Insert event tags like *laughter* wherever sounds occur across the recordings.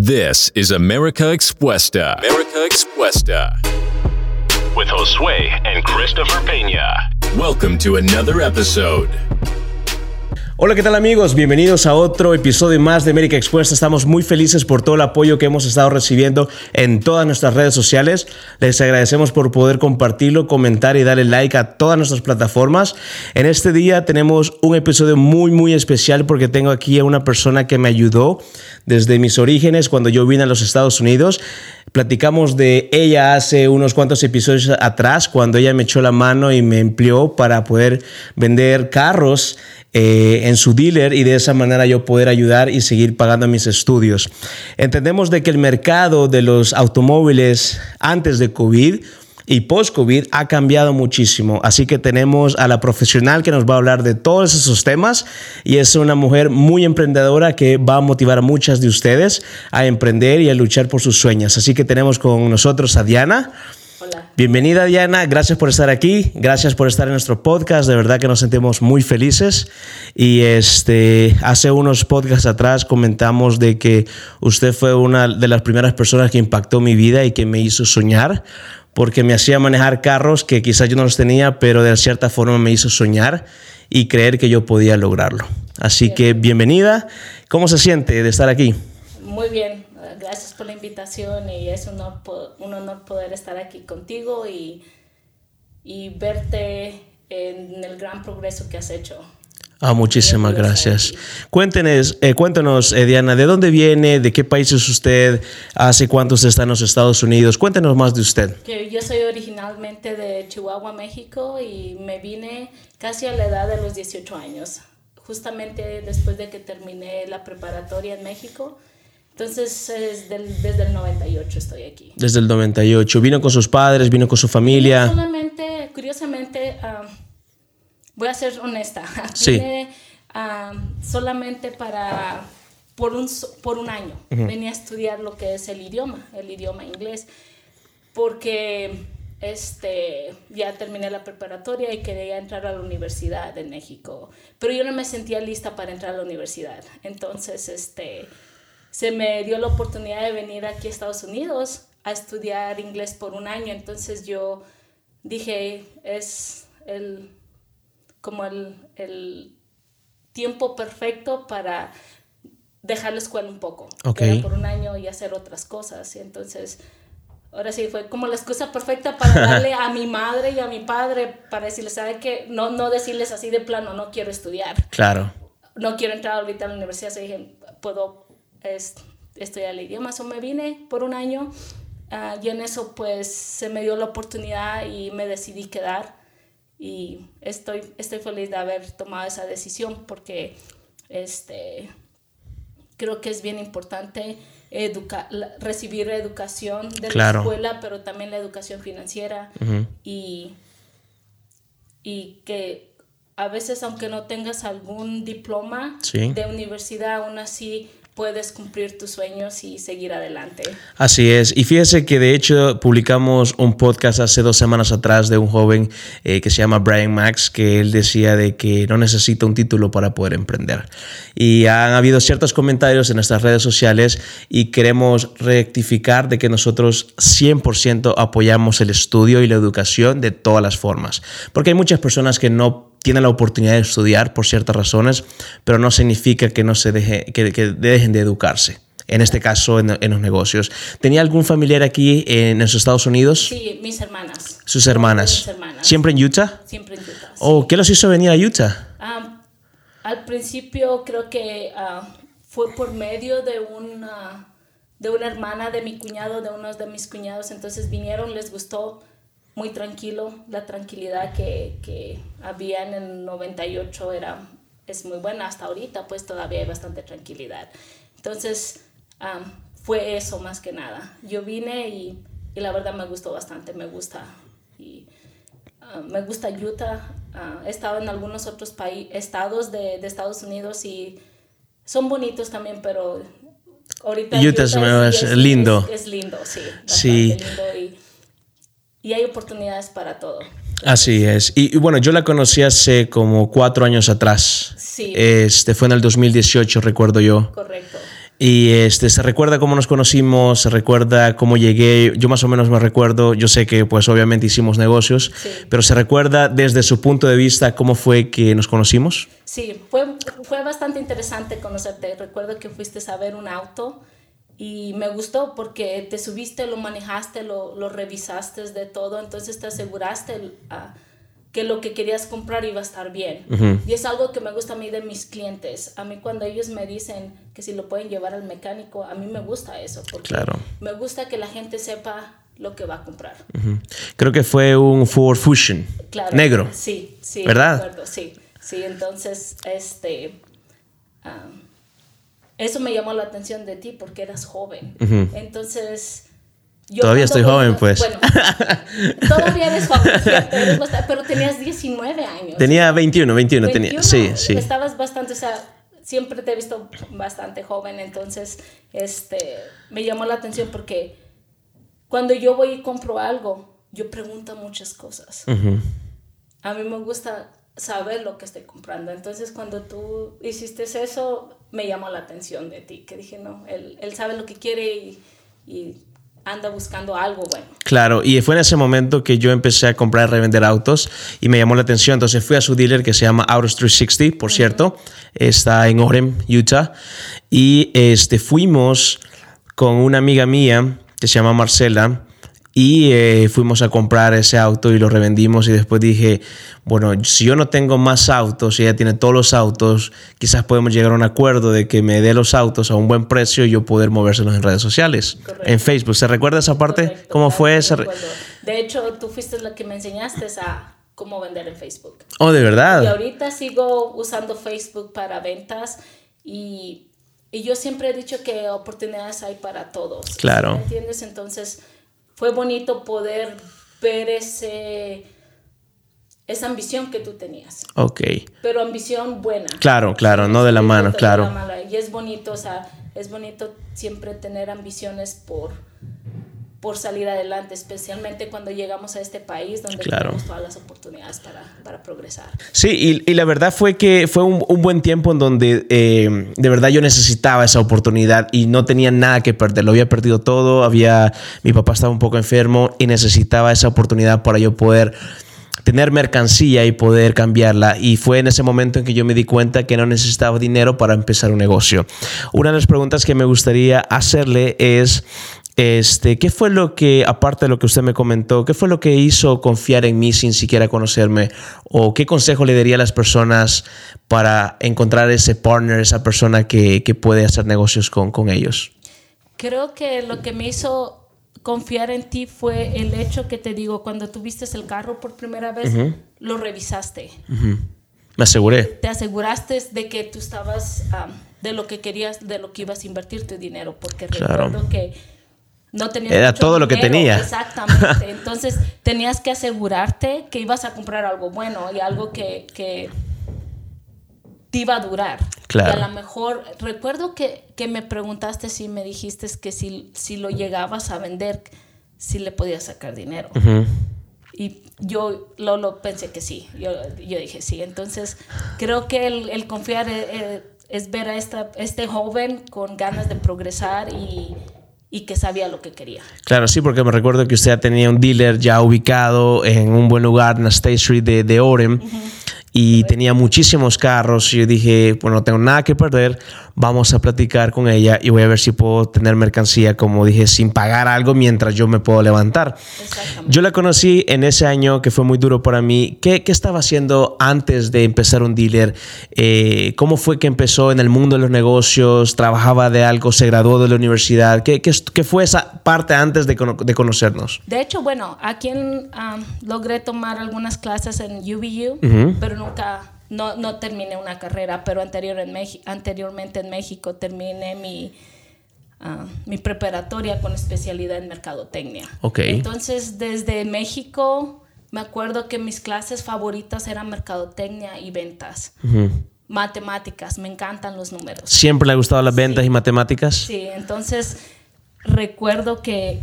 This is America Expuesta. America Expuesta. With Josue and Christopher Peña. Welcome to another episode. Hola, ¿qué tal amigos? Bienvenidos a otro episodio más de América Expuesta. Estamos muy felices por todo el apoyo que hemos estado recibiendo en todas nuestras redes sociales. Les agradecemos por poder compartirlo, comentar y darle like a todas nuestras plataformas. En este día tenemos un episodio muy, muy especial porque tengo aquí a una persona que me ayudó desde mis orígenes cuando yo vine a los Estados Unidos. Platicamos de ella hace unos cuantos episodios atrás, cuando ella me echó la mano y me empleó para poder vender carros eh, en su dealer y de esa manera yo poder ayudar y seguir pagando mis estudios. Entendemos de que el mercado de los automóviles antes de COVID y post-COVID ha cambiado muchísimo. Así que tenemos a la profesional que nos va a hablar de todos esos temas y es una mujer muy emprendedora que va a motivar a muchas de ustedes a emprender y a luchar por sus sueños. Así que tenemos con nosotros a Diana. Bienvenida Diana, gracias por estar aquí, gracias por estar en nuestro podcast, de verdad que nos sentimos muy felices y este hace unos podcasts atrás comentamos de que usted fue una de las primeras personas que impactó mi vida y que me hizo soñar porque me hacía manejar carros que quizás yo no los tenía, pero de cierta forma me hizo soñar y creer que yo podía lograrlo. Así que bienvenida, ¿cómo se siente de estar aquí? Muy bien, gracias por la invitación y es un honor, poder estar aquí contigo y, y verte en el gran progreso que has hecho. Ah, muchísimas gracias. Cuéntenos, eh, cuéntanos, eh, Diana, ¿de dónde viene? ¿De qué país es usted? ¿Hace cuánto está en los Estados Unidos? Cuéntenos más de usted. Yo soy originalmente de Chihuahua, México, y me vine casi a la edad de los 18 años, justamente después de que terminé la preparatoria en México. Entonces, desde el 98 estoy aquí. Desde el 98. ¿Vino con sus padres? ¿Vino con su familia? solamente, curiosamente, voy a ser honesta. *laughs* Sí. Vine solamente para, por un, por un año. Venía a estudiar lo que es el idioma, el idioma inglés, porque este, ya terminé la preparatoria y quería entrar a la universidad en México, pero yo no me sentía lista para entrar a la universidad. Entonces, este se me dio la oportunidad de venir aquí a Estados Unidos a estudiar inglés por un año. Entonces yo dije, es el, como el, el tiempo perfecto para dejar la escuela un poco. Por un año y hacer otras cosas. Y entonces, ahora sí, fue como la excusa perfecta para *laughs* darle a mi madre y a mi padre para decirles, ¿sabe qué? No, no decirles así de plano, no quiero estudiar. Claro. No quiero entrar ahorita a la universidad. Se dije, puedo es, estudiar el idioma. So me vine por un año ah, y en eso pues se me dio la oportunidad y me decidí quedar y estoy, estoy feliz de haber tomado esa decisión porque este, creo que es bien importante educar, recibir educación de la escuela, pero también la educación financiera y, y que a veces aunque no tengas algún diploma de universidad, aún así puedes cumplir tus sueños y seguir adelante. Así es. Y fíjese que de hecho publicamos un podcast hace dos semanas atrás de un joven eh, que se llama Brian Max, que él decía de que no necesita un título para poder emprender. Y han habido ciertos comentarios en nuestras redes sociales y queremos rectificar de que nosotros 100% apoyamos el estudio y la educación de todas las formas. Porque hay muchas personas que no tienen la oportunidad de estudiar por ciertas razones, pero no significa que no se deje, que, dejen de educarse. En este caso, en, los negocios. ¿Tenía algún familiar aquí en los Estados Unidos? Sí, mis hermanas. Sus hermanas. ¿Siempre en Utah? Siempre en Utah. Oh, ¿Qué los hizo venir a Utah? Ah, al principio creo que ah, fue por medio de una, de una hermana de mi cuñado, de uno de mis cuñados. Entonces vinieron, les gustó muy tranquilo, la tranquilidad que, que había en el 98 era, es muy buena, hasta ahorita pues todavía hay bastante tranquilidad. Entonces fue eso más que nada. Yo vine y, y, la verdad me gustó bastante, me gusta. Y, me gusta Utah, he estado en algunos otros estados de, de, Estados Unidos y son bonitos también, pero ahorita Utah, es, lindo. Es, lindo, sí. Sí. Lindo y, y hay oportunidades para todo. Así es. Y, bueno, yo la conocí hace como cuatro años atrás. Sí. Este fue en el 2018, recuerdo yo. Correcto. Y este, se recuerda cómo nos conocimos, se recuerda cómo llegué, yo más o menos me recuerdo, yo sé que pues obviamente hicimos negocios, pero se recuerda desde su punto de vista cómo fue que nos conocimos. Sí, fue, fue bastante interesante conocerte. Recuerdo que fuiste a ver un auto y me gustó porque te subiste, lo manejaste, lo, lo revisaste de todo, entonces te aseguraste... a que lo que querías comprar iba a estar bien. Y es algo que me gusta a mí de mis clientes. A mí cuando ellos me dicen que si lo pueden llevar al mecánico, a mí me gusta eso. Porque claro. me gusta que la gente sepa lo que va a comprar. Creo que fue un Ford Fusion claro, negro. Sí, sí. ¿Verdad? sí, sí. Entonces, este... Ah, eso me llamó la atención de ti porque eras joven. Entonces todavía estoy joven, pues. Bueno, todavía eres joven, pero tenías 19 años. Tenía 21, 21, tenía. Sí, sí. Estabas bastante, o sea, siempre te he visto bastante joven, entonces este, me llamó la atención porque cuando yo voy y compro algo, yo pregunto muchas cosas. A mí me gusta saber lo que estoy comprando. Entonces, cuando tú hiciste eso, me llamó la atención de ti, que dije, no, él, él sabe lo que quiere y, y anda buscando algo bueno. Claro, y fue en ese momento que yo empecé a comprar y revender autos y me llamó la atención. Entonces fui a su dealer que se llama Autos 360, por cierto, está en Orem, Utah, y este, fuimos con una amiga mía que se llama Marcela y eh, fuimos a comprar ese auto y lo revendimos y después dije, bueno, si yo no tengo más autos y ella tiene todos los autos, quizás podemos llegar a un acuerdo de que me dé los autos a un buen precio y yo poder movérselos en redes sociales, en Facebook. ¿Se recuerda esa parte? ¿Cómo fue esa? De hecho, tú fuiste la que me enseñaste a cómo vender en Facebook. Oh, de verdad. Y ahorita sigo usando Facebook para ventas y, y yo siempre he dicho que oportunidades hay para todos. Claro. ¿Me entiendes? Entonces fue bonito poder ver ese esa ambición que tú tenías. Ok. Pero ambición buena. Claro, claro, no de la mano, claro. y es bonito, o sea, es bonito siempre tener ambiciones por por salir adelante, especialmente cuando llegamos a este país donde tenemos todas las oportunidades para, para progresar. Sí, y, y, la verdad fue que fue un, un buen tiempo en donde eh, de verdad yo necesitaba esa oportunidad y no tenía nada que perder, lo había perdido todo, había, mi papá estaba un poco enfermo y necesitaba esa oportunidad para yo poder tener mercancía y poder cambiarla. Y fue en ese momento en que yo me di cuenta que no necesitaba dinero para empezar un negocio. Una de las preguntas que me gustaría hacerle es, este, ¿Qué fue lo que, aparte de lo que usted me comentó, qué fue lo que hizo confiar en mí sin siquiera conocerme? ¿O qué consejo le daría a las personas para encontrar ese partner, esa persona que, que puede hacer negocios con, con, ellos? Creo que lo que me hizo confiar en ti fue el hecho que te digo, cuando tuviste el carro por primera vez, lo revisaste. Me aseguré. Te aseguraste de que tú estabas, de lo que querías, de lo que ibas a invertir tu dinero, porque recuerdo que no Era todo lo que tenía. Exactamente. *laughs* Entonces tenías que asegurarte que ibas a comprar algo bueno y algo que, que te iba a durar. Claro. Y a lo mejor, recuerdo que, que, me preguntaste si me dijiste que si, si lo llegabas a vender, si le podías sacar dinero. Y yo lo, lo, pensé que sí. Yo, yo, dije sí. Entonces creo que el, el confiar es, eh, es ver a esta, este joven con ganas de progresar y y que sabía lo que quería. Claro, sí, porque me recuerdo que usted tenía un dealer ya ubicado en un buen lugar en la State Street de, de Orem y tenía muchísimos carros y yo dije, bueno, no tengo nada que perder, vamos a platicar con ella y voy a ver si puedo tener mercancía, como dije, sin pagar algo mientras yo me puedo levantar. Yo la conocí en ese año que fue muy duro para mí. ¿Qué, qué estaba haciendo antes de empezar un dealer? Eh, ¿Cómo fue que empezó en el mundo de los negocios? ¿Trabajaba de algo? ¿Se graduó de la universidad? ¿Qué, qué, qué fue esa parte antes de, de, conocernos? De hecho, bueno, aquí en, um, logré tomar algunas clases en UVU, pero nunca no, no terminé una carrera, pero anterior en anteriormente en México terminé mi, uh, mi preparatoria con especialidad en mercadotecnia. Okay. Entonces, desde México, me acuerdo que mis clases favoritas eran mercadotecnia y ventas. Matemáticas, me encantan los números. ¿Siempre le ha gustado las ventas y matemáticas? Sí, entonces recuerdo que,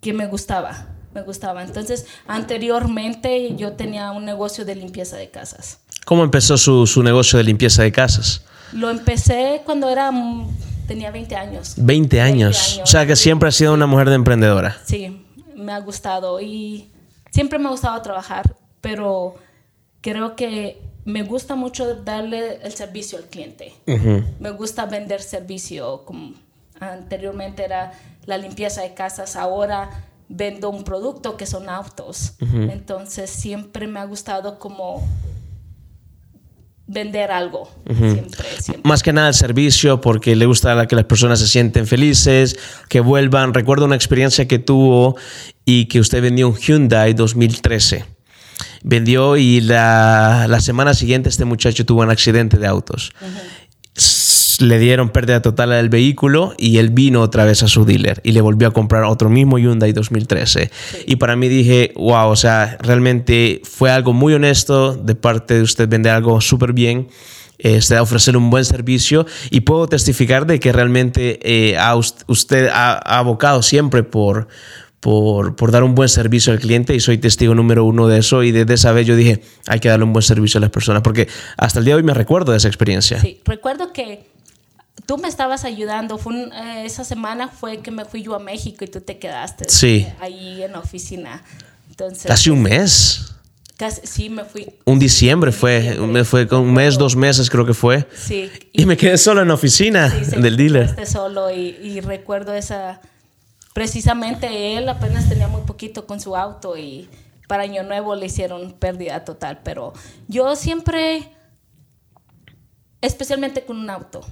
que me gustaba, me gustaba. Entonces, anteriormente yo tenía un negocio de limpieza de casas. ¿Cómo empezó su, su, negocio de limpieza de casas? Lo empecé cuando era tenía 20 años. 20 años. O sea que siempre has sido una mujer de emprendedora. Sí, me ha gustado y siempre me ha gustado trabajar, pero creo que me gusta mucho darle el servicio al cliente. Me gusta vender servicio, como anteriormente era la limpieza de casas, ahora vendo un producto que son autos. Entonces siempre me ha gustado como vender algo. siempre, Más que nada el servicio, porque le gusta que las personas se sienten felices, que vuelvan. Recuerdo una experiencia que tuvo y que usted vendió un Hyundai 2013. Vendió y la, la semana siguiente este muchacho tuvo un accidente de autos le dieron pérdida total al vehículo y él vino otra vez a su dealer y le volvió a comprar otro mismo Hyundai 2013. Y para mí dije, wow, o sea, realmente fue algo muy honesto de parte de usted vender algo súper bien. Este, ofrecer un buen servicio y puedo testificar de que realmente eh, usted ha, abocado siempre por, por, por, dar un buen servicio al cliente y soy testigo número uno de eso y desde esa vez yo dije hay que darle un buen servicio a las personas porque hasta el día de hoy me recuerdo de esa experiencia. Sí, recuerdo que tú me estabas ayudando. Fue eh, esa semana fue que me fui yo a México y tú te quedaste sí. ahí en la oficina. Entonces, casi un mes. Casi, sí, me fui. Un diciembre fue, me fue con un mes, dos meses creo que fue. Sí. Y, me quedé solo en la oficina del dealer. solo y, y recuerdo esa, precisamente él apenas tenía muy poquito con su auto y para Año Nuevo le hicieron pérdida total, pero yo siempre, especialmente con un auto,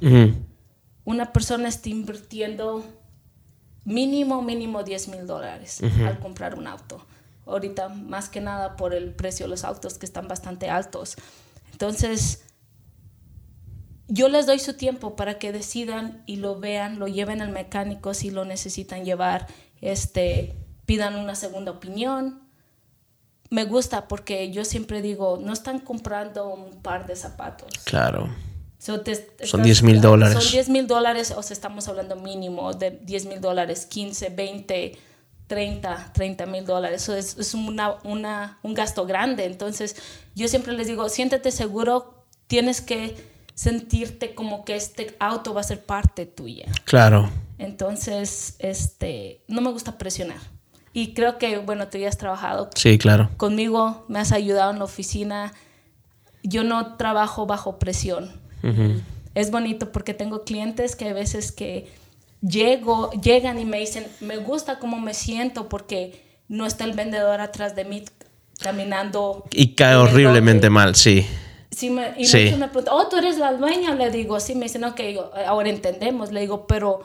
una persona está invirtiendo mínimo, mínimo 10 mil dólares al comprar un auto. Ahorita, más que nada por el precio de los autos que están bastante altos. Entonces, yo les doy su tiempo para que decidan y lo vean, lo lleven al mecánico si lo necesitan llevar, este, pidan una segunda opinión. Me gusta porque yo siempre digo, no están comprando un par de zapatos. Claro son 10 mil dólares. Son 10 mil dólares, o sea, estamos hablando mínimo de 10 mil dólares, 15, 20, 30, 30 mil dólares. Eso es, es una, una, un gasto grande. Entonces, yo siempre les digo, siéntete seguro, tienes que sentirte como que este auto va a ser parte tuya. Claro. Entonces, este, no me gusta presionar. Y creo que, bueno, tú ya has trabajado sí, claro. conmigo, me has ayudado en la oficina. Yo no trabajo bajo presión es bonito porque tengo clientes que a veces que llego, llegan y me dicen, me gusta cómo me siento porque no está el vendedor atrás de mí caminando. Y cae horriblemente mal, sí. Sí, me, y Me, pregunta, oh, tú eres la dueña, le digo, sí, me dicen, ok, ahora entendemos, le digo, pero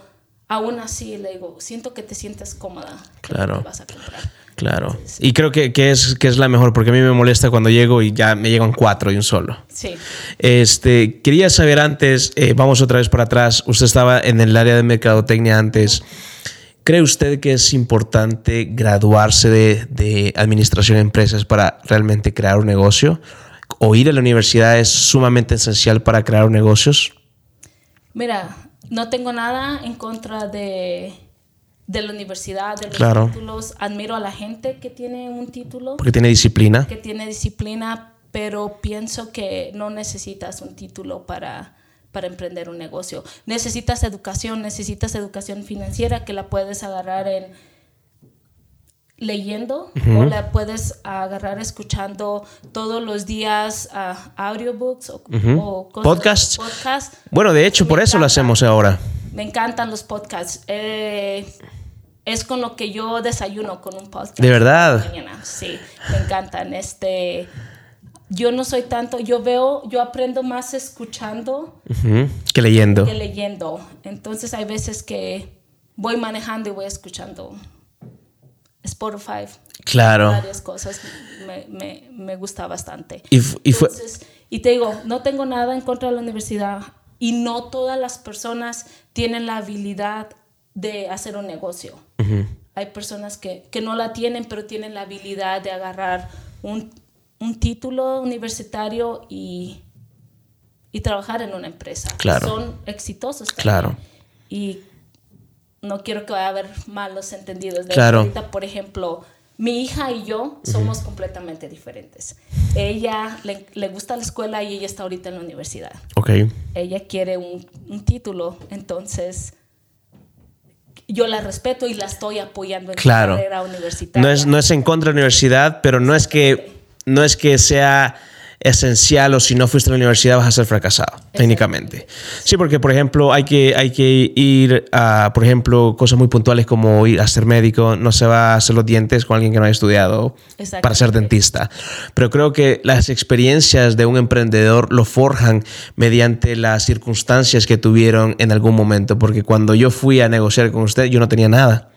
aún así, le digo, siento que te sientes cómoda. Claro. Vas a comprar. Claro. Y creo que, es, que es la mejor, porque a mí me molesta cuando llego y ya me llegan cuatro y un solo. Sí. Este, quería saber antes, eh, vamos otra vez para atrás, usted estaba en el área de mercadotecnia antes. ¿Cree usted que es importante graduarse de, de administración de empresas para realmente crear un negocio? ¿O ir a la universidad es sumamente esencial para crear negocios? Mira, no tengo nada en contra de de la universidad, de los títulos. Admiro a la gente que tiene un título. Porque tiene disciplina. Que tiene disciplina, pero pienso que no necesitas un título para, para emprender un negocio. Necesitas educación, necesitas educación financiera que la puedes agarrar en leyendo o la puedes agarrar escuchando todos los días uh, audiobooks o, podcasts. Bueno, de hecho, por eso lo hacemos ahora. Me encantan los podcasts. Eh, es con lo que yo desayuno con un podcast. De verdad. Sí, me encantan. Este, yo no soy tanto, yo veo, yo aprendo más escuchando que leyendo. Que leyendo. Entonces hay veces que voy manejando y voy escuchando Spotify. Claro. Varias cosas me, me, me gusta bastante. Y, y, fue... y te digo, no tengo nada en contra de la universidad y no todas las personas tienen la habilidad de hacer un negocio. Hay personas que, que, no la tienen, pero tienen la habilidad de agarrar un, un título universitario y, y, trabajar en una empresa. Claro. Son exitosos. Claro. Y no quiero que vaya a haber malos entendidos. De claro. Ahorita, por ejemplo, mi hija y yo somos completamente diferentes. Ella le, gusta la escuela y ella está ahorita en la universidad. Ok. Ella quiere un, un título, entonces yo la respeto y la estoy apoyando en claro. su carrera universitaria. No es, no es en contra de la universidad, pero no es que, no es que sea esencial o si no fuiste a la universidad vas a ser fracasado, técnicamente. Sí, porque por ejemplo hay que, hay que ir a, por ejemplo, cosas muy puntuales como ir a ser médico, no se va a hacer los dientes con alguien que no haya estudiado para ser dentista. Pero creo que las experiencias de un emprendedor lo forjan mediante las circunstancias que tuvieron en algún momento, porque cuando yo fui a negociar con usted yo no tenía nada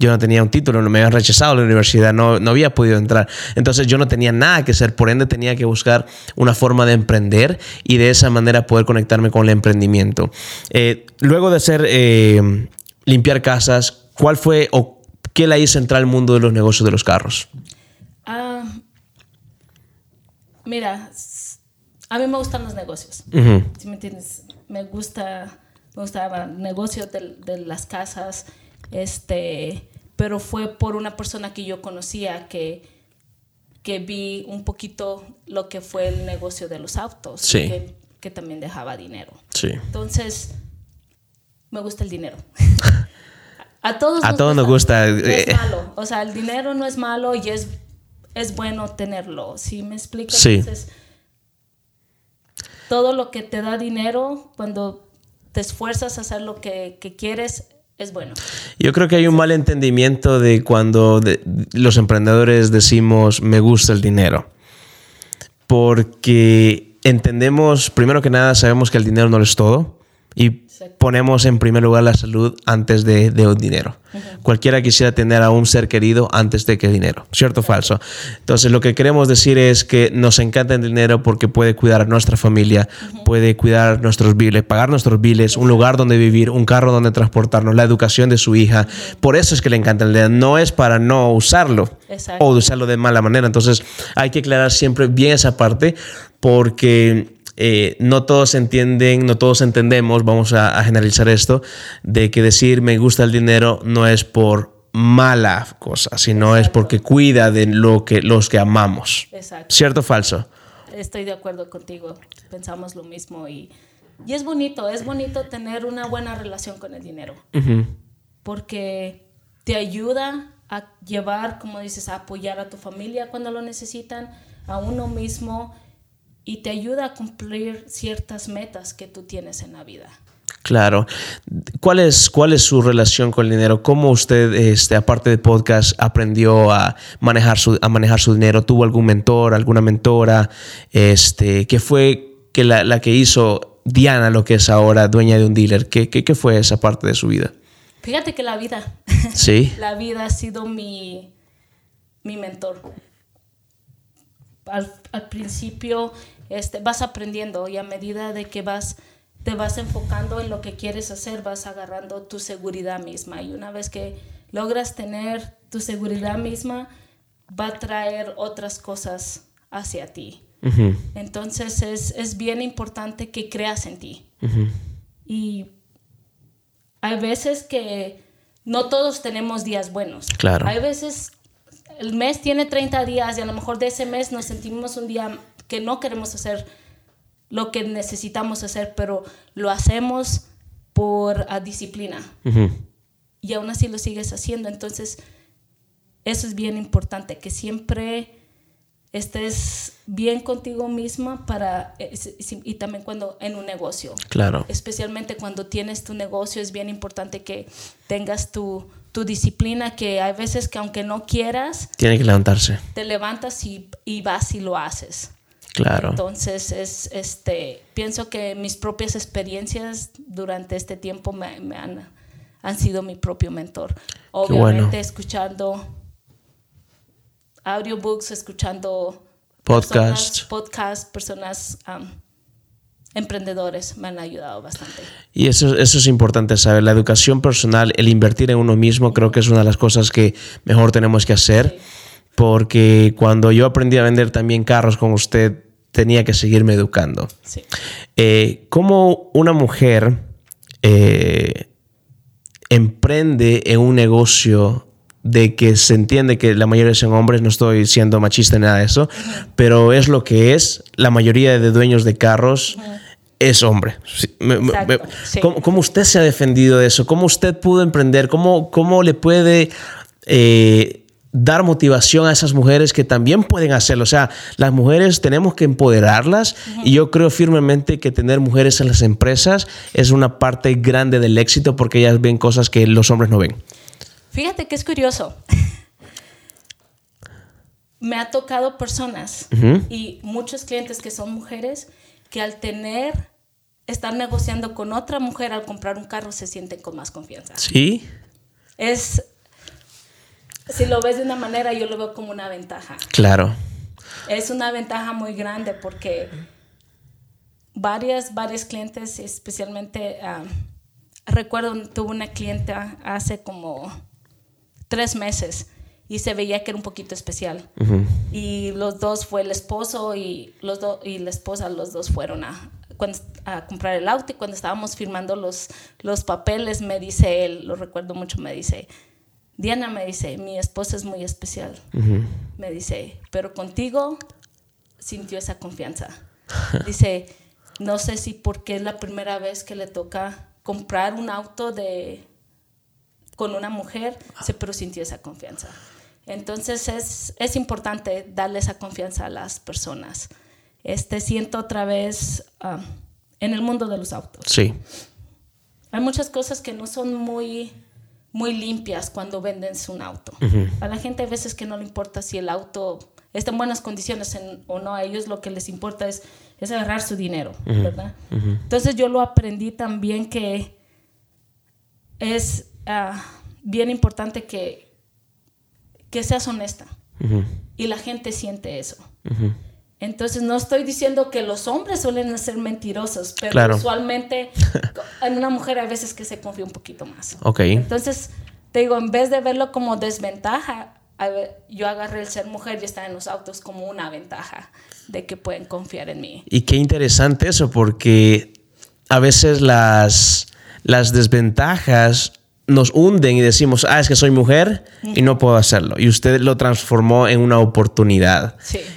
yo no tenía un título, no me habían rechazado la universidad, no, no había podido entrar. Entonces yo no tenía nada que hacer, por ende tenía que buscar una forma de emprender y de esa manera poder conectarme con el emprendimiento. Eh, luego de hacer eh, limpiar casas, ¿cuál fue o qué la hizo entrar al mundo de los negocios de los carros? Ah, mira, a mí me gustan los negocios. Si me entiendes, me gusta, me gusta el negocio de, de las casas este, pero fue por una persona que yo conocía que, que vi un poquito lo que fue el negocio de los autos, que, que, también dejaba dinero. Sí. Entonces, me gusta el dinero. *laughs* A todos, a nos, todos gusta, nos gusta. es eh. malo. O sea, el dinero no es malo y es, es bueno tenerlo. ¿Sí me explico? Sí. Entonces, todo lo que te da dinero, cuando te esfuerzas a hacer lo que, que quieres, es bueno. Yo creo que hay un mal entendimiento de cuando los emprendedores decimos me gusta el dinero. Porque entendemos, primero que nada, sabemos que el dinero no es todo. Y ponemos en primer lugar la salud antes de, de dinero. Cualquiera quisiera tener a un ser querido antes de que el dinero, ¿cierto o falso? Entonces lo que queremos decir es que nos encanta el dinero porque puede cuidar a nuestra familia, puede cuidar nuestros biles, pagar nuestros biles, un lugar donde vivir, un carro donde transportarnos, la educación de su hija. Por eso es que le encanta el dinero, no es para no usarlo o usarlo de mala manera. Entonces hay que aclarar siempre bien esa parte porque eh, no todos entienden, no todos entendemos, vamos a, generalizar esto, de que decir me gusta el dinero no es por mala cosa, sino es porque cuida de lo que, los que amamos. ¿Cierto o falso? Estoy de acuerdo contigo, pensamos lo mismo y, y es bonito, es bonito tener una buena relación con el dinero, porque te ayuda a llevar, como dices, a apoyar a tu familia cuando lo necesitan, a uno mismo y te ayuda a cumplir ciertas metas que tú tienes en la vida. Claro. ¿Cuál es, ¿Cuál es su relación con el dinero? ¿Cómo usted, este, aparte de podcast, aprendió a manejar su, a manejar su dinero? ¿Tuvo algún mentor, alguna mentora? Este, ¿Qué fue que la, que hizo Diana lo que es ahora dueña de un dealer? ¿Qué, qué, qué fue esa parte de su vida? Fíjate que la vida. Sí. *laughs* la vida ha sido mi, mi mentor. Al, al principio este, vas aprendiendo y a medida de que vas te vas enfocando en lo que quieres hacer, vas agarrando tu seguridad misma. Y una vez que logras tener tu seguridad misma, va a traer otras cosas hacia ti. Entonces es, bien importante que creas en ti. Y hay veces que no todos tenemos días buenos. Claro. Hay veces el mes tiene 30 días y a lo mejor de ese mes nos sentimos un día que no queremos hacer lo que necesitamos hacer, pero lo hacemos por disciplina. Y aún así lo sigues haciendo. Entonces, eso es bien importante, que siempre estés bien contigo misma para y también cuando en un negocio. Claro. Especialmente cuando tienes tu negocio es bien importante que tengas tu, tu disciplina que hay veces que aunque no quieras tiene que levantarse. Te levantas y, y vas y lo haces. Claro. Entonces, es, este, pienso que mis propias experiencias durante este tiempo me, han, han, sido mi propio mentor. Obviamente, escuchando audiobooks, escuchando podcasts, personas, personas emprendedores me han ayudado bastante. Y eso, eso es importante saber. La educación personal, el invertir en uno mismo, creo que es una de las cosas que mejor tenemos que hacer porque cuando yo aprendí a vender también carros con usted, tenía que seguirme educando. Sí. Eh, ¿Cómo una mujer eh, emprende en un negocio de que se entiende que la mayoría son hombres, no estoy siendo machista ni nada de eso, pero es lo que es. La mayoría de dueños de carros es hombre. ¿Cómo, usted se ha defendido de eso? ¿Cómo usted pudo emprender? ¿Cómo, cómo le puede eh, dar motivación a esas mujeres que también pueden hacerlo? O sea, las mujeres tenemos que empoderarlas y yo creo firmemente que tener mujeres en las empresas es una parte grande del éxito porque ellas ven cosas que los hombres no ven. Fíjate que es curioso. *laughs* Me ha tocado personas y muchos clientes que son mujeres que al tener, estar negociando con otra mujer al comprar un carro se sienten con más confianza. Sí. Es, si lo ves de una manera, yo lo veo como una ventaja. Claro. Es una ventaja muy grande porque varias, varios clientes, especialmente, ah, recuerdo, tuve una clienta hace como tres meses y se veía que era un poquito especial. Y los dos fue el esposo y, los y la esposa, los dos fueron a, a comprar el auto y cuando estábamos firmando los, los papeles me dice él, lo recuerdo mucho, me dice, Diana me dice, mi esposa es muy especial. Me dice, pero contigo sintió esa confianza. *laughs* dice, no sé si porque es la primera vez que le toca comprar un auto de con una mujer, se pero sintió esa confianza. Entonces es, es importante darle esa confianza a las personas. Este, siento otra vez ah, en el mundo de los autos. Sí. Hay muchas cosas que no son muy, muy limpias cuando venden un auto. A la gente a veces que no le importa si el auto está en buenas condiciones o no, a ellos lo que les importa es, es agarrar su dinero, ¿verdad? Entonces yo lo aprendí también que es ah, bien importante que, que seas honesta. Y la gente siente eso. Entonces, no estoy diciendo que los hombres suelen ser mentirosos, pero usualmente *laughs* en una mujer a veces que se confía un poquito más. Okay. Entonces, te digo, en vez de verlo como desventaja, yo agarré el ser mujer y estar en los autos como una ventaja de que pueden confiar en mí. Y qué interesante eso, porque a veces las, las desventajas nos hunden y decimos, ah, es que soy mujer y no puedo hacerlo. Y usted lo transformó en una oportunidad.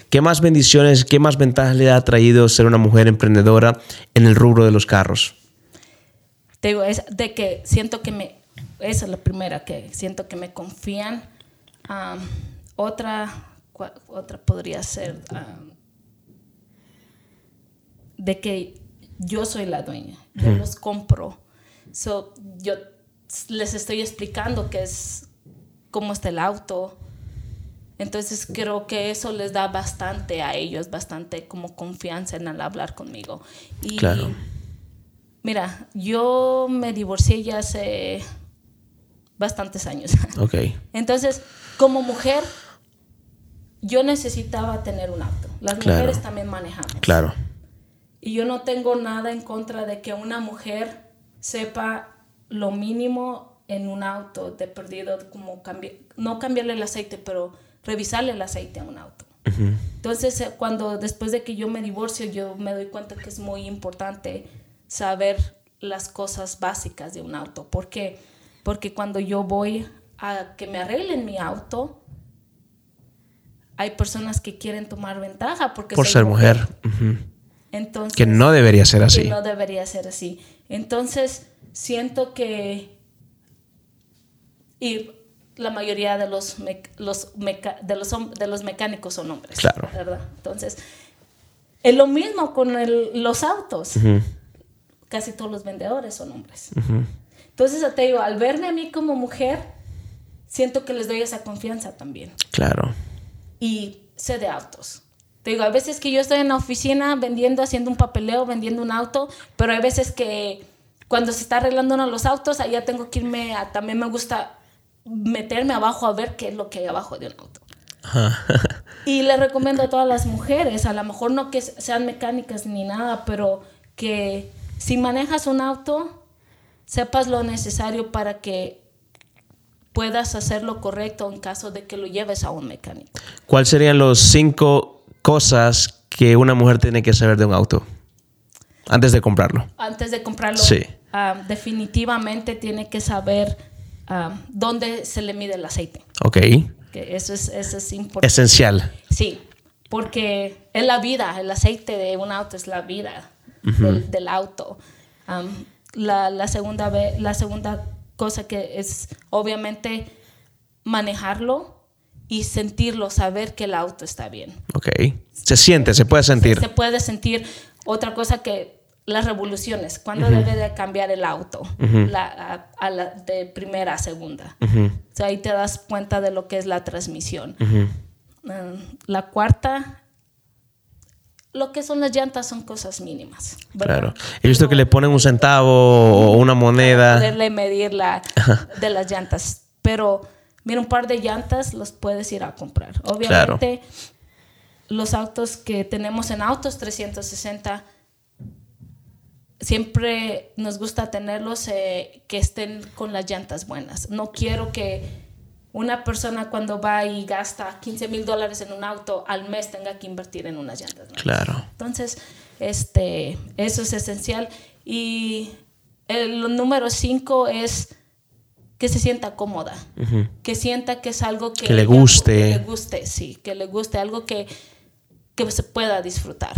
¿Qué más bendiciones, qué más ventajas le ha traído ser una mujer emprendedora en el rubro de los carros? Te digo, es de que siento que me, esa es la primera, que siento que me confían. otra, otra podría ser de que yo soy la dueña, yo los compro. So, yo les estoy explicando qué es, cómo está el auto. Entonces creo que eso les da bastante a ellos, bastante como confianza en al hablar conmigo. Y claro. Mira, yo me divorcié ya hace bastantes años. *laughs* Ok. Entonces, como mujer, yo necesitaba tener un auto. Las mujeres también manejamos. Claro. Y yo no tengo nada en contra de que una mujer sepa lo mínimo en un auto de perdido, como cambiar, no cambiarle el aceite, pero revisarle el aceite a un auto. Entonces, eh, cuando después de que yo me divorcio, yo me doy cuenta que es muy importante saber las cosas básicas de un auto. ¿Por qué? Porque cuando yo voy a que me arreglen mi auto, hay personas que quieren tomar ventaja porque por ser mujer. Entonces, que no debería ser así. Que no debería ser así. Entonces, siento que y la mayoría de los, los, de, los de los mecánicos son hombres. Claro. ¿verdad? Entonces, es lo mismo con los autos. Casi todos los vendedores son hombres. Entonces, te digo, al verme a mí como mujer, siento que les doy esa confianza también. Claro. Y sé de autos. Te digo, hay veces que yo estoy en la oficina vendiendo, haciendo un papeleo, vendiendo un auto, pero hay veces que cuando se está arreglando uno los autos, allá tengo que irme a, también me gusta meterme abajo a ver qué es lo que hay abajo de un auto. y le recomiendo a todas las mujeres, a lo mejor no que sean mecánicas ni nada, pero que si manejas un auto, sepas lo necesario para que puedas hacer lo correcto en caso de que lo lleves a un mecánico. ¿Cuáles serían los cinco cosas que una mujer tiene que saber de un auto antes de comprarlo? Antes de comprarlo. Sí. Ah, definitivamente tiene que saber ah, dónde se le mide el aceite. Ok. Que eso es, eso es importante. Esencial. Sí, porque es la vida, el aceite de un auto es la vida del, auto. la, la, segunda la segunda cosa que es obviamente manejarlo y sentirlo, saber que el auto está bien. Ok. Se siente, se puede sentir. Se, puede sentir. Otra cosa que las revoluciones, ¿cuándo debe de cambiar el auto? la, a, la, de primera a segunda. O sea, ahí te das cuenta de lo que es la transmisión. Mm, la cuarta, lo que son las llantas son cosas mínimas. Claro. He visto que le ponen un centavo o una moneda. Para poderle medir la, de las llantas. Pero Mira, un par de llantas los puedes ir a comprar. Obviamente, los autos que tenemos en Autos 360, siempre nos gusta tenerlos eh, que estén con las llantas buenas. No quiero que una persona cuando va y gasta 15 mil dólares en un auto al mes tenga que invertir en unas llantas. Buenas. Claro. Entonces, este, eso es esencial. Y el número 5 es que se sienta cómoda, que sienta que es algo que, le guste. que le guste, sí, que le guste, algo que, que se pueda disfrutar.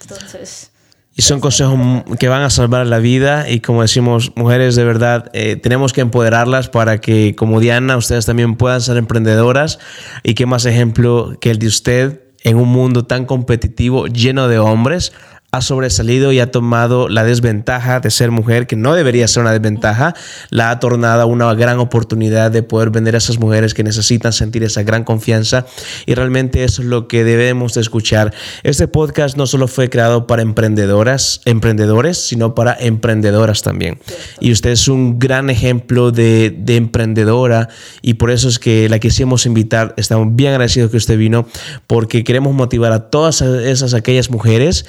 Entonces... Y son consejos que van a salvar la vida. Y como decimos, mujeres de verdad, eh, tenemos que empoderarlas para que como Diana, ustedes también puedan ser emprendedoras. Y qué más ejemplo que el de usted en un mundo tan competitivo, lleno de hombres, ha sobresalido y ha tomado la desventaja de ser mujer, que no debería ser una desventaja, la ha tornado una gran oportunidad de poder vender a esas mujeres que necesitan sentir esa gran confianza y realmente eso es lo que debemos de escuchar. Este podcast no solo fue creado para emprendedoras, emprendedores, sino para emprendedoras también. Y usted es un gran ejemplo de, de emprendedora y por eso es que la quisimos invitar. Estamos bien agradecidos que usted vino porque queremos motivar a todas esas aquellas mujeres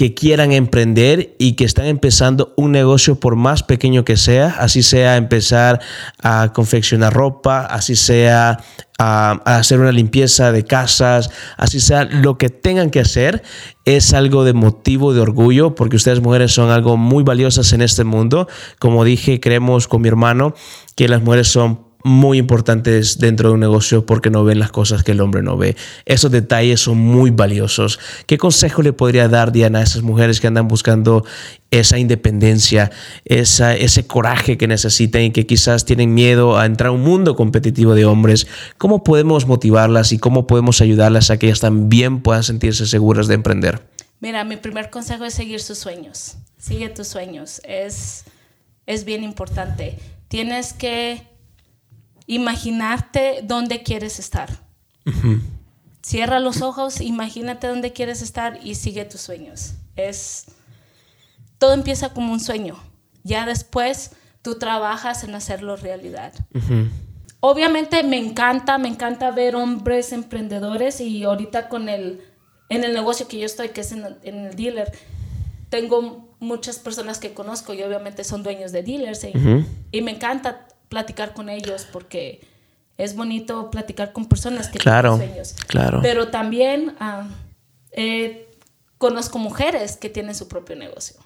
que quieran emprender y que están empezando un negocio por más pequeño que sea, así sea empezar a confeccionar ropa, así sea a, hacer una limpieza de casas, así sea lo que tengan que hacer, es algo de motivo de orgullo porque ustedes mujeres son algo muy valiosas en este mundo. Como dije, creemos con mi hermano que las mujeres son muy importantes dentro de un negocio porque no ven las cosas que el hombre no ve. Esos detalles son muy valiosos. ¿Qué consejo le podría dar Diana a esas mujeres que andan buscando esa independencia, esa, ese coraje que necesitan y que quizás tienen miedo a entrar a un mundo competitivo de hombres? ¿Cómo podemos motivarlas y cómo podemos ayudarlas a que ellas también puedan sentirse seguras de emprender? Mira, mi primer consejo es seguir sus sueños. Sigue tus sueños. Es, es bien importante. Tienes que imaginarte dónde quieres estar. Cierra los ojos, imagínate dónde quieres estar y sigue tus sueños. Es todo empieza como un sueño. Ya después tú trabajas en hacerlo realidad. Obviamente me encanta, me encanta ver hombres emprendedores y ahorita con el en el negocio que yo estoy, que es en, el dealer, tengo muchas personas que conozco y obviamente son dueños de dealers y me encanta platicar con ellos porque es bonito platicar con personas que tienen sueños. Claro. Pero también ah, conozco mujeres que tienen su propio negocio.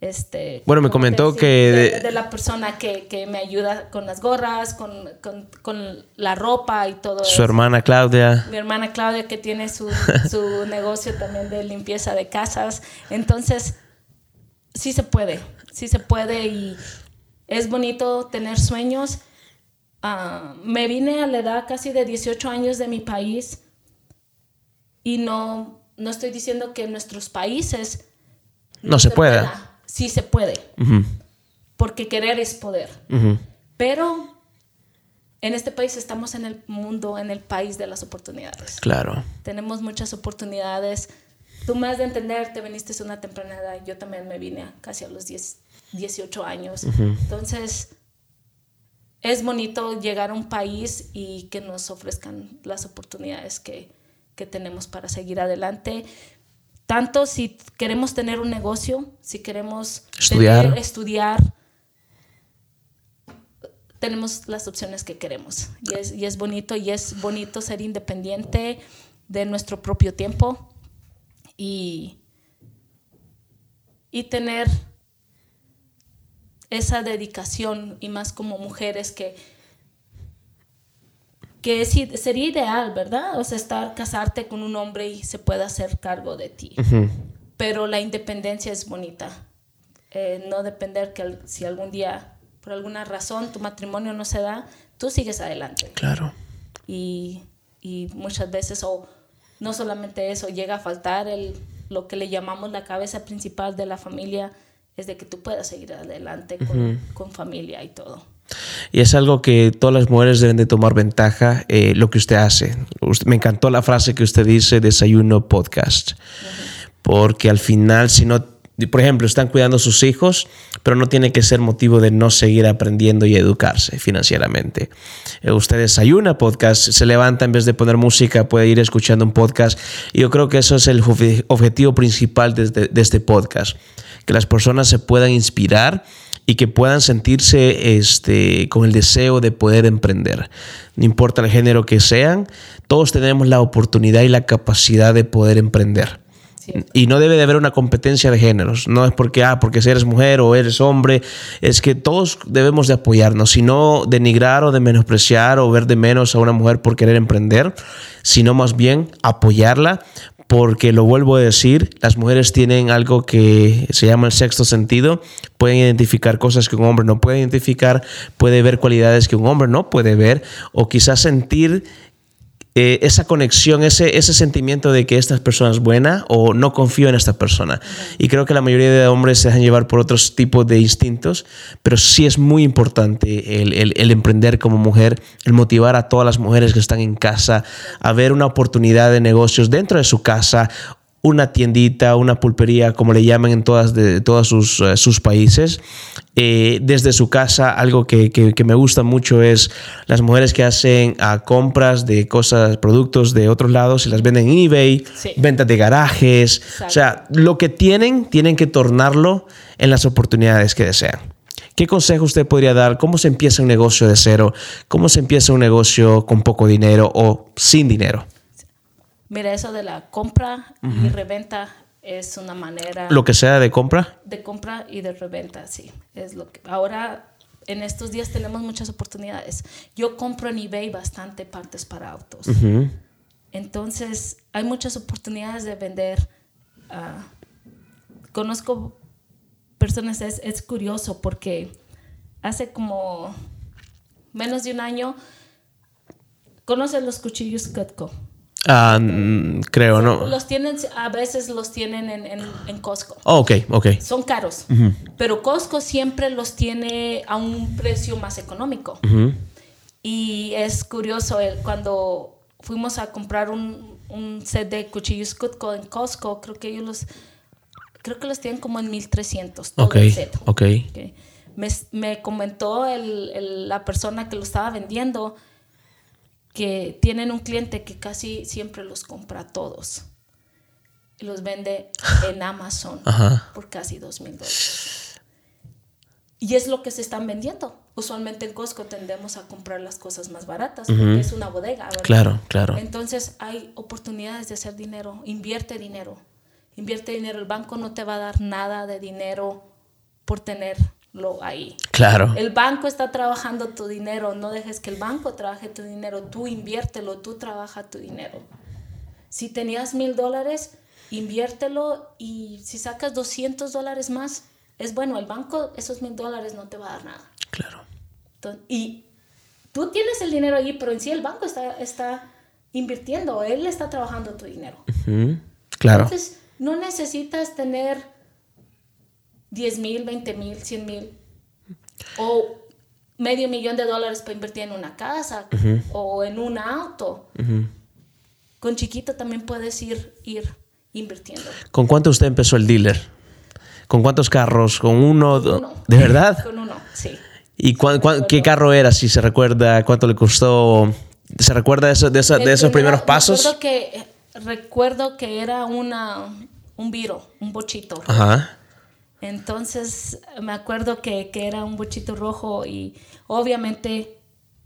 Este, bueno, me comentó que... De, la persona que, que, me ayuda con las gorras, con, con, con la ropa y todo Su hermana Claudia. Mi hermana Claudia que tiene su, *laughs* su negocio también de limpieza de casas. Entonces, sí se puede, sí se puede y es bonito tener sueños. Ah, me vine a la edad casi de 18 años de mi país y no, no estoy diciendo que en nuestros países no, se, pueda. Sí se puede, porque querer es poder. Pero en este país estamos en el mundo, en el país de las oportunidades. Claro. Tenemos muchas oportunidades. Tú has de entender, te viniste a una temprana edad, yo también me vine casi a los 10, 18 años. Entonces, es bonito llegar a un país y que nos ofrezcan las oportunidades que, que tenemos para seguir adelante. Tanto si queremos tener un negocio, si queremos estudiar, estudiar tenemos las opciones que queremos. Y es, y es bonito, y es bonito ser independiente de nuestro propio tiempo y, y tener esa dedicación y más como mujeres que que sería ideal, ¿verdad? O sea, estar, casarte con un hombre y se pueda hacer cargo de ti. Pero la independencia es bonita. Eh, no depender que si algún día, por alguna razón, tu matrimonio no se da, tú sigues adelante. Claro. Y, y muchas veces, o no solamente eso, llega a faltar el, lo que le llamamos la cabeza principal de la familia, es de que tú puedas seguir adelante con, con familia y todo. Y es algo que todas las mujeres deben de tomar ventaja, eh, lo que usted hace. me encantó la frase que usted dice, desayuno podcast. Porque al final, si no, por ejemplo, están cuidando a sus hijos, pero no tiene que ser motivo de no seguir aprendiendo y educarse financieramente. Eh, usted desayuna podcast, se levanta en vez de poner música, puede ir escuchando un podcast. Y yo creo que eso es el objetivo principal de este podcast, que las personas se puedan inspirar y que puedan sentirse este, con el deseo de poder emprender. No importa el género que sean, todos tenemos la oportunidad y la capacidad de poder emprender. Y no debe de haber una competencia de géneros. No es porque, ah, porque eres mujer o eres hombre. Es que todos debemos de apoyarnos, sino denigrar o de menospreciar o ver de menos a una mujer por querer emprender, sino más bien apoyarla porque lo vuelvo a decir, las mujeres tienen algo que se llama el sexto sentido, pueden identificar cosas que un hombre no puede identificar, puede ver cualidades que un hombre no puede ver, o quizás sentir eh, esa conexión, ese, ese sentimiento de que esta persona es buena o no confío en esta persona. Y creo que la mayoría de hombres se dejan llevar por otros tipos de instintos, pero sí es muy importante el, el, el, emprender como mujer, el motivar a todas las mujeres que están en casa a ver una oportunidad de negocios dentro de su casa una tiendita, una pulpería, como le llaman en todas, de, todos sus, eh, sus países. Eh, desde su casa, algo que, que, me gusta mucho es las mujeres que hacen ah, compras de cosas, productos de otros lados y las venden en eBay, ventas de garajes. O sea, lo que tienen, tienen que tornarlo en las oportunidades que desean. ¿Qué consejo usted podría dar? ¿Cómo se empieza un negocio de cero? ¿Cómo se empieza un negocio con poco dinero o sin dinero? Mira, eso de la compra y reventa es una manera... Lo que sea de compra. De compra y de reventa, sí. Es lo que ahora en estos días tenemos muchas oportunidades. Yo compro en eBay bastante partes para autos. Entonces, hay muchas oportunidades de vender. Ah, conozco personas, es, es curioso porque hace como menos de un año, ¿conoces los cuchillos Cutco? Ah, creo, ¿no? Los tienen, a veces los tienen en, en, Costco. Oh, ok, ok. Son caros. Pero Costco siempre los tiene a un precio más económico. Y es curioso, cuando fuimos a comprar un, un set de cuchillos Cutco en Costco, creo que ellos los, creo que los tienen como en 1300. Todo okay, set. ok. Me, me, comentó el, la persona que lo estaba vendiendo que tienen un cliente que casi siempre los compra todos y los vende en Amazon *laughs* por casi dos mil dólares. Y es lo que se están vendiendo. Usualmente en Costco tendemos a comprar las cosas más baratas porque es una bodega. Claro, claro. Entonces hay oportunidades de hacer dinero. Invierte dinero. Invierte dinero. El banco no te va a dar nada de dinero por tener ahí. Claro. El banco está trabajando tu dinero, no dejes que el banco trabaje tu dinero, tú inviértelo, tú trabaja tu dinero. Si tenías mil dólares, inviértelo y si sacas 200 dólares más, es bueno, el banco esos mil dólares no te va a dar nada. Claro. y tú tienes el dinero allí, pero en sí el banco está, está invirtiendo, él está trabajando tu dinero. Claro. Entonces, no necesitas tener 10 mil, 20 mil, 100 mil. O medio millón de dólares para invertir en una casa o en un auto. Con chiquito también puedes ir, ir invirtiendo. ¿Con cuánto usted empezó el dealer? ¿Con cuántos carros? ¿Con uno? ¿De verdad? Con uno, sí. ¿Y qué carro era, si se recuerda? ¿Cuánto le costó? ¿Se recuerda de, eso, de, de esos primeros pasos? Recuerdo que, recuerdo que era una, un viro, un bochito. Ajá. Entonces me acuerdo que, era un bochito rojo y obviamente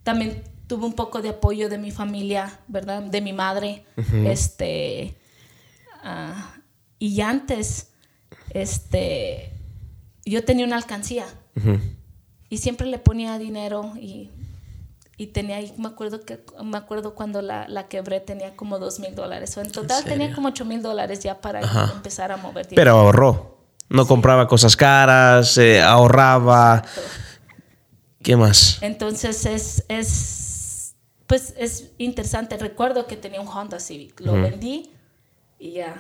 también tuve un poco de apoyo de mi familia, ¿verdad? De mi madre. Este. Ah, y antes, este. Yo tenía una alcancía Y siempre le ponía dinero y, y, tenía ahí, me acuerdo, que, me acuerdo cuando la, la quebré, tenía como dos mil dólares. En total tenía como ocho mil dólares ya para empezar a mover dinero. Pero ahorró. No compraba cosas caras, eh, ahorraba. ¿Qué más? Entonces es, es, pues es interesante. Recuerdo que tenía un Honda Civic. Lo vendí y ya.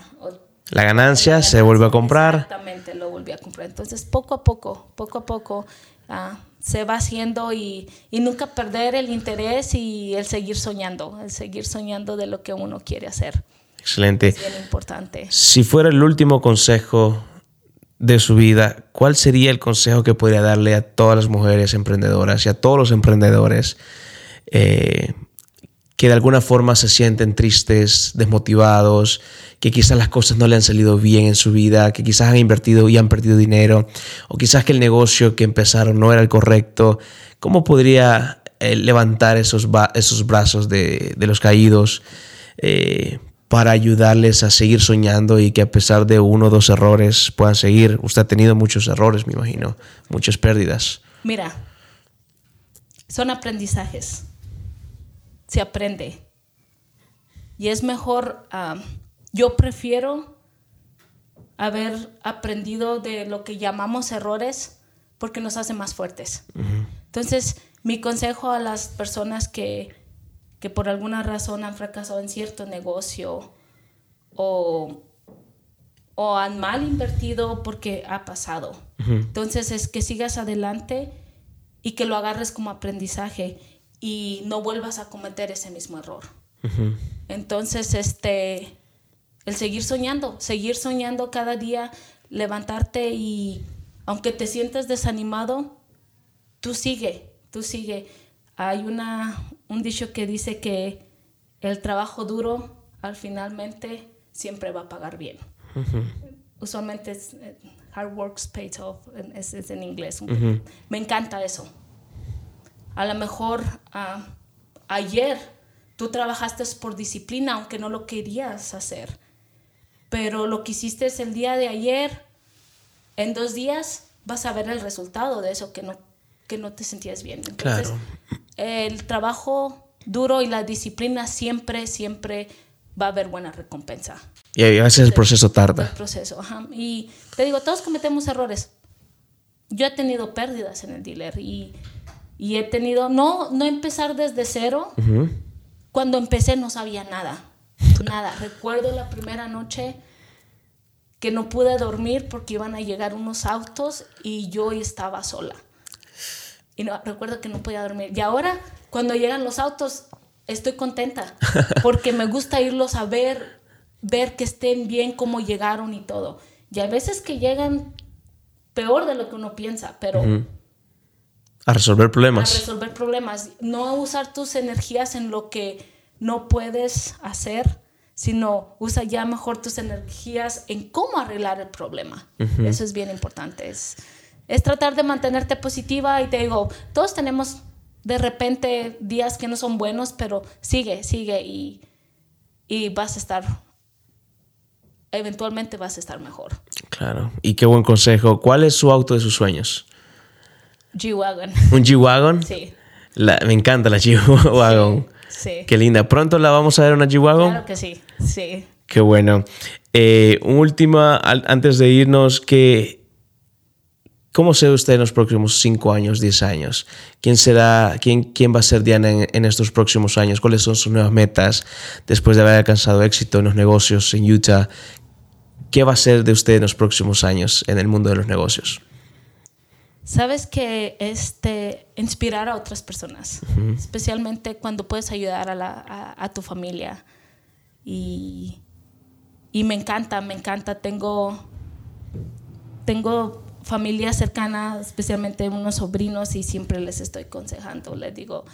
La ganancia, se volvió a comprar. Exactamente, lo volví a comprar. Entonces poco a poco, poco a poco ah, se va haciendo y, y, nunca perder el interés y el seguir soñando, el seguir soñando de lo que uno quiere hacer. Excelente. Es bien importante. Si fuera el último consejo de su vida, ¿cuál sería el consejo que podría darle a todas las mujeres emprendedoras y a todos los emprendedores eh, que de alguna forma se sienten tristes, desmotivados, que quizás las cosas no le han salido bien en su vida, que quizás han invertido y han perdido dinero, o quizás que el negocio que empezaron no era el correcto? ¿Cómo podría eh, levantar esos, esos brazos de, los caídos? Eh, para ayudarles a seguir soñando y que a pesar de uno o dos errores puedan seguir. Usted ha tenido muchos errores, me imagino, muchas pérdidas. Mira, son aprendizajes. Se aprende. Y es mejor, ah, yo prefiero haber aprendido de lo que llamamos errores porque nos hace más fuertes. Entonces, mi consejo a las personas que que por alguna razón han fracasado en cierto negocio o, o han mal invertido porque ha pasado. Entonces es que sigas adelante y que lo agarres como aprendizaje y no vuelvas a cometer ese mismo error. Entonces, este, el seguir soñando, seguir soñando cada día, levantarte y aunque te sientas desanimado, tú sigue, tú sigue. Hay una, un dicho que dice que el trabajo duro al finalmente siempre va a pagar bien. Usualmente es eh, hard works pays off, es, en inglés. Me encanta eso. A lo mejor ah, ayer tú trabajaste por disciplina, aunque no lo querías hacer. Pero lo que hiciste es el día de ayer, en dos días vas a ver el resultado de eso que no, que no te sentías bien. claro el trabajo duro y la disciplina siempre, siempre va a haber buena recompensa. Y a veces el proceso tarda. El proceso, ajá. Y te digo, todos cometemos errores. Yo he tenido pérdidas en el dealer y, y he tenido, no, no empezar desde cero. Cuando empecé no sabía nada, nada. Recuerdo la primera noche que no pude dormir porque iban a llegar unos autos y yo estaba sola y no, recuerdo que no podía dormir. Y ahora, cuando llegan los autos, estoy contenta *laughs* porque me gusta irlos a ver, ver que estén bien, cómo llegaron y todo. Y a veces que llegan peor de lo que uno piensa, pero... A resolver problemas. A resolver problemas. No usar tus energías en lo que no puedes hacer, sino usa ya mejor tus energías en cómo arreglar el problema. Eso es bien importante. Es, es tratar de mantenerte positiva y te digo, todos tenemos de repente días que no son buenos, pero sigue, sigue y, y vas a estar, eventualmente vas a estar mejor. Claro, y qué buen consejo. ¿Cuál es su auto de sus sueños? G-Wagon. ¿Un G-Wagon? Sí. me encanta la G-Wagon. Sí, Qué linda. ¿Pronto la vamos a ver una G-Wagon? Claro que sí, sí. Qué bueno. Eh, última, antes de irnos, que ¿Cómo se ve usted en los próximos 5 años, 10 años? ¿Quién, será, quién, quién va a ser Diana en, estos próximos años? ¿Cuáles son sus nuevas metas después de haber alcanzado éxito en los negocios en Utah? ¿Qué va a ser de usted en los próximos años en el mundo de los negocios? Sabes que este, inspirar a otras personas, especialmente cuando puedes ayudar a, la, a, tu familia. Y, y me encanta, me encanta. Tengo, tengo familia cercana, especialmente unos sobrinos, y siempre les estoy aconsejando, les digo,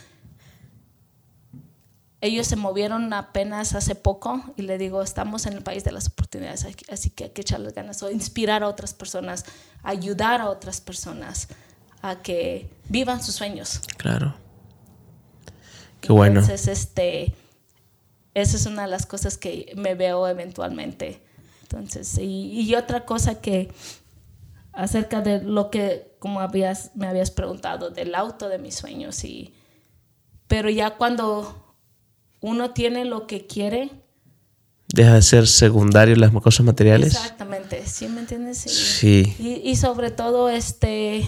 ellos se movieron apenas hace poco y le digo, estamos en el país de las oportunidades, así que hay que echarles ganas, o inspirar a otras personas, ayudar a otras personas a que vivan sus sueños. Claro. Qué bueno. Entonces, este, esa es una de las cosas que me veo eventualmente. Entonces, y, y otra cosa que acerca de lo que como habías, me habías preguntado, del auto de mis sueños. Y, pero ya cuando uno tiene lo que quiere... Deja de ser secundario las cosas materiales. Exactamente, ¿sí me entiendes? sí. Y, y, sobre todo, este,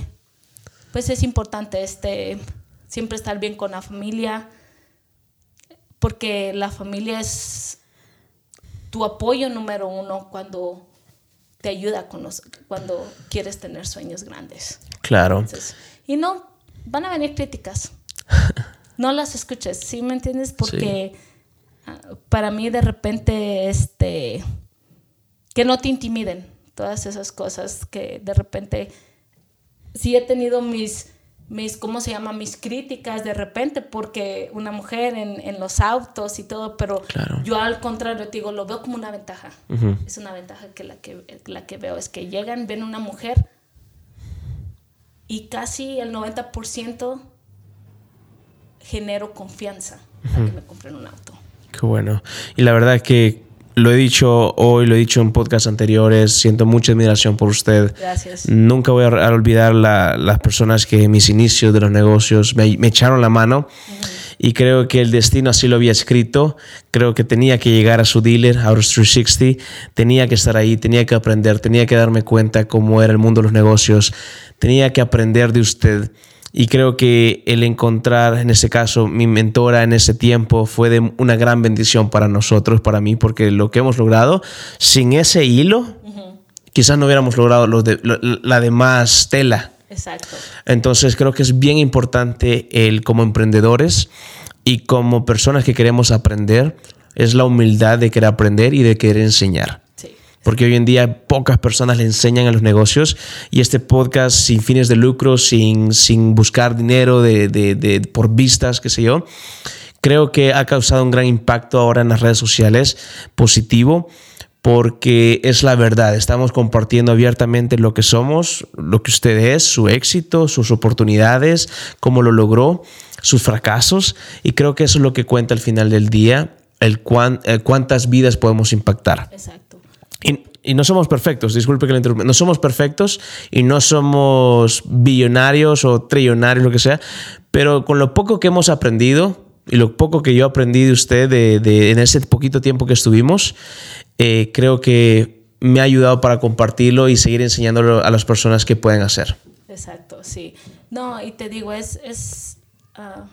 pues es importante este, siempre estar bien con la familia, porque la familia es tu apoyo número uno cuando te ayuda con los, cuando quieres tener sueños grandes. Claro. y no, van a venir críticas. *laughs* No las escuches, ¿sí me entiendes? Porque ah, para mí de repente, este, que no te intimiden todas esas cosas que de repente, sí he tenido mis mis, ¿cómo se llama? Mis críticas de repente, porque una mujer en, en los autos y todo, pero yo al contrario te digo, lo veo como una ventaja. Es una ventaja que la, que la que veo, es que llegan, ven una mujer y casi el 90% genero confianza para que me compren un auto. Qué bueno. Y la verdad que lo he dicho hoy, lo he dicho en podcasts anteriores, siento mucha admiración por usted. Gracias. Nunca voy a, olvidar las personas que en mis inicios de los negocios me, echaron la mano. Y creo que el destino así lo había escrito. Creo que tenía que llegar a su dealer, a 360. Tenía que estar ahí, tenía que aprender, tenía que darme cuenta cómo era el mundo de los negocios. Tenía que aprender de usted. Y creo que el encontrar, en ese caso, mi mentora en ese tiempo fue de una gran bendición para nosotros, para mí, porque lo que hemos logrado, sin ese hilo, quizás no hubiéramos logrado la demás tela. Exacto. Entonces creo que es bien importante el como emprendedores y como personas que queremos aprender, es la humildad de querer aprender y de querer enseñar porque hoy en día pocas personas le enseñan a los negocios y este podcast sin fines de lucro, sin, sin buscar dinero de, de, por vistas, qué sé yo, creo que ha causado un gran impacto ahora en las redes sociales positivo porque es la verdad, estamos compartiendo abiertamente lo que somos, lo que usted es, su éxito, sus oportunidades, cómo lo logró, sus fracasos y creo que eso es lo que cuenta al final del día, el, el cuántas vidas podemos impactar. Exacto. Y, no somos perfectos, disculpe que le interrumpa, no somos perfectos y no somos billonarios o trillonarios, lo que sea, pero con lo poco que hemos aprendido y lo poco que yo aprendí de usted de, en ese poquito tiempo que estuvimos, eh, creo que me ha ayudado para compartirlo y seguir enseñándolo a las personas que pueden hacer. Exacto, sí. No, y te digo, es, es ah,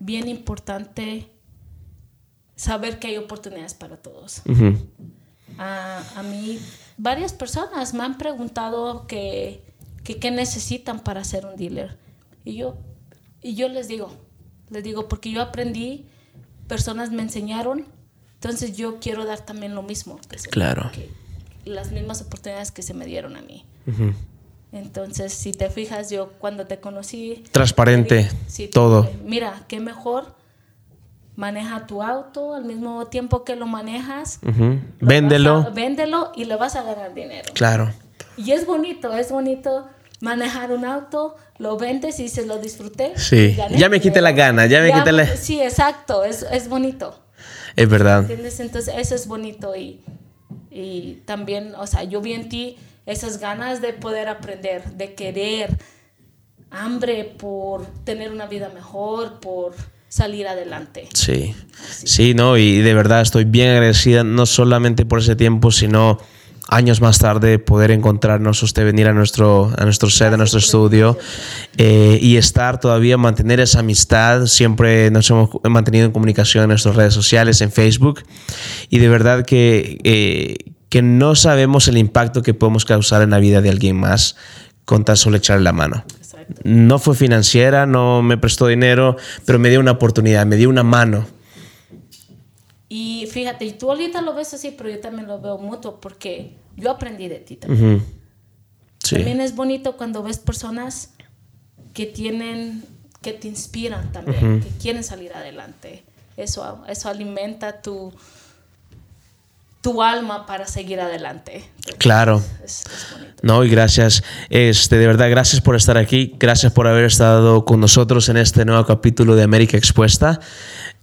bien importante saber que hay oportunidades para todos. a, mí, varias personas me han preguntado que, qué necesitan para ser un dealer. Y yo, y yo les digo, les digo, porque yo aprendí, personas me enseñaron, entonces yo quiero dar también lo mismo. claro. las mismas oportunidades que se me dieron a mí. Entonces, si te fijas, yo cuando te conocí... Transparente, todo. mira, qué mejor maneja tu auto al mismo tiempo que lo manejas. Véndelo. véndelo y le vas a ganar dinero. Claro. Y es bonito, es bonito manejar un auto, lo vendes y se lo disfruté. Sí. Ya me quité la gana, ya me quité la... Sí, exacto, es, es bonito. Es verdad. ¿Entiendes? Entonces eso es bonito y, y también, o sea, yo vi en ti esas ganas de poder aprender, de querer, hambre por tener una vida mejor, por salir adelante. Sí, sí, no, y de verdad estoy bien agradecida, no solamente por ese tiempo, sino años más tarde poder encontrarnos, usted venir a nuestro, a nuestro set, a nuestro estudio eh, y estar todavía, mantener esa amistad. Siempre nos hemos mantenido en comunicación en nuestras redes sociales, en Facebook. Y de verdad que, eh, que no sabemos el impacto que podemos causar en la vida de alguien más con tan solo echarle la mano. No fue financiera, no me prestó dinero, pero me dio una oportunidad, me dio una mano. Y fíjate, tú ahorita lo ves así, pero yo también lo veo mutuo porque yo aprendí de ti también. También es bonito cuando ves personas que tienen, que te inspiran también, que quieren salir adelante. Eso, eso alimenta tu, tu alma para seguir adelante. Claro. No, y gracias. Este, de verdad, gracias por estar aquí. Gracias por haber estado con nosotros en este nuevo capítulo de América Expuesta.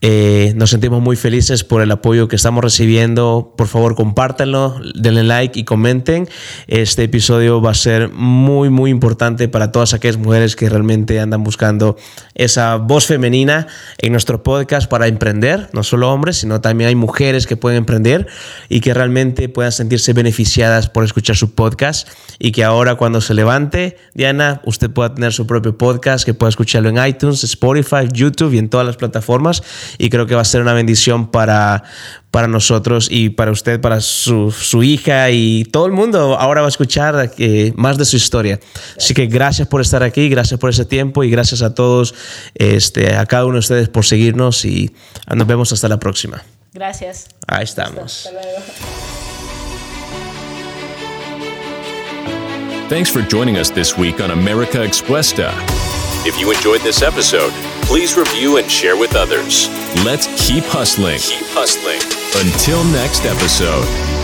Eh, nos sentimos muy felices por el apoyo que estamos recibiendo. Por favor, compártanlo, denle like y comenten. Este episodio va a ser muy, muy importante para todas aquellas mujeres que realmente andan buscando esa voz femenina en nuestro podcast para emprender. No solo hombres, sino también hay mujeres que pueden emprender y que realmente puedan sentirse beneficiadas por escuchar su podcast. Y que ahora, cuando se levante, Diana, usted pueda tener su propio podcast, que pueda escucharlo en iTunes, Spotify, YouTube y en todas las plataformas y creo que va a ser una bendición para, para nosotros y para usted, para su, su hija y todo el mundo ahora va a escuchar eh, más de su historia. Así que gracias por estar aquí, gracias por ese tiempo y gracias a todos, este, a cada uno de ustedes por seguirnos y nos vemos hasta la próxima. Gracias. Ahí estamos. Hasta luego. Thanks for joining us this week on America Expuesta. If you enjoyed this episode, please review and share with others. Let's keep hustling. Keep hustling. Until next episode.